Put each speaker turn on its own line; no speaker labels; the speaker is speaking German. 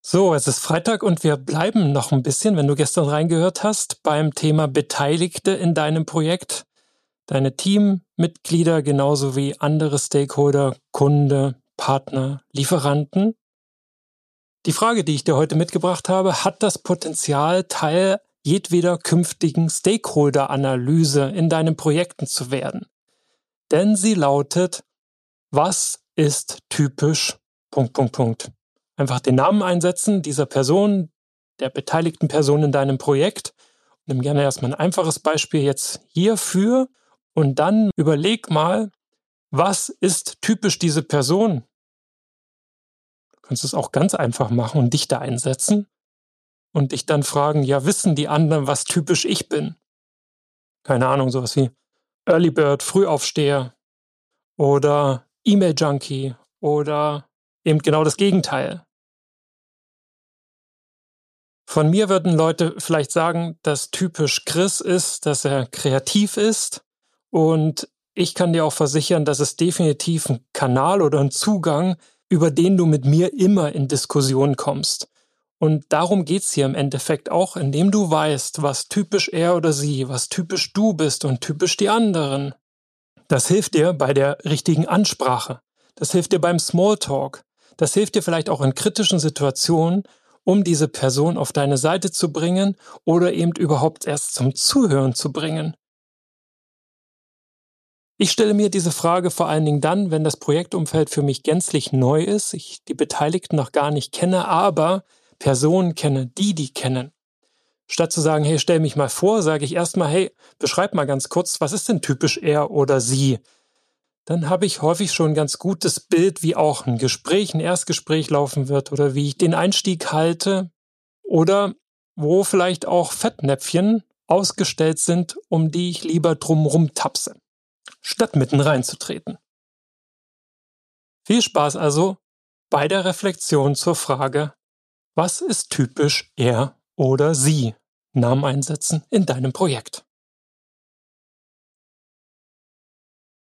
So, es ist Freitag und wir bleiben noch ein bisschen, wenn du gestern reingehört hast, beim Thema Beteiligte in deinem Projekt. Deine Teammitglieder genauso wie andere Stakeholder, Kunde, Partner, Lieferanten. Die Frage, die ich dir heute mitgebracht habe, hat das Potenzial, Teil jedweder künftigen Stakeholder-Analyse in deinen Projekten zu werden. Denn sie lautet, was ist typisch Punkt, Punkt, Punkt einfach den Namen einsetzen dieser Person, der beteiligten Person in deinem Projekt. Nimm gerne erstmal ein einfaches Beispiel jetzt hierfür und dann überleg mal, was ist typisch diese Person? Du kannst es auch ganz einfach machen und dich da einsetzen und dich dann fragen, ja, wissen die anderen, was typisch ich bin? Keine Ahnung, sowas wie Early Bird, Frühaufsteher oder E-Mail Junkie oder eben genau das Gegenteil. Von mir würden Leute vielleicht sagen, dass typisch Chris ist, dass er kreativ ist. Und ich kann dir auch versichern, dass es definitiv ein Kanal oder ein Zugang, über den du mit mir immer in Diskussion kommst. Und darum geht's hier im Endeffekt auch, indem du weißt, was typisch er oder sie, was typisch du bist und typisch die anderen. Das hilft dir bei der richtigen Ansprache. Das hilft dir beim Smalltalk. Das hilft dir vielleicht auch in kritischen Situationen, um diese Person auf deine Seite zu bringen oder eben überhaupt erst zum Zuhören zu bringen? Ich stelle mir diese Frage vor allen Dingen dann, wenn das Projektumfeld für mich gänzlich neu ist, ich die Beteiligten noch gar nicht kenne, aber Personen kenne, die die kennen. Statt zu sagen, hey, stell mich mal vor, sage ich erstmal, hey, beschreib mal ganz kurz, was ist denn typisch er oder sie? Dann habe ich häufig schon ein ganz gutes Bild, wie auch ein Gespräch, ein Erstgespräch laufen wird oder wie ich den Einstieg halte oder wo vielleicht auch Fettnäpfchen ausgestellt sind, um die ich lieber drumrum tapse, statt mitten reinzutreten. Viel Spaß also bei der Reflexion zur Frage, was ist typisch er oder sie? Namen einsetzen in deinem Projekt.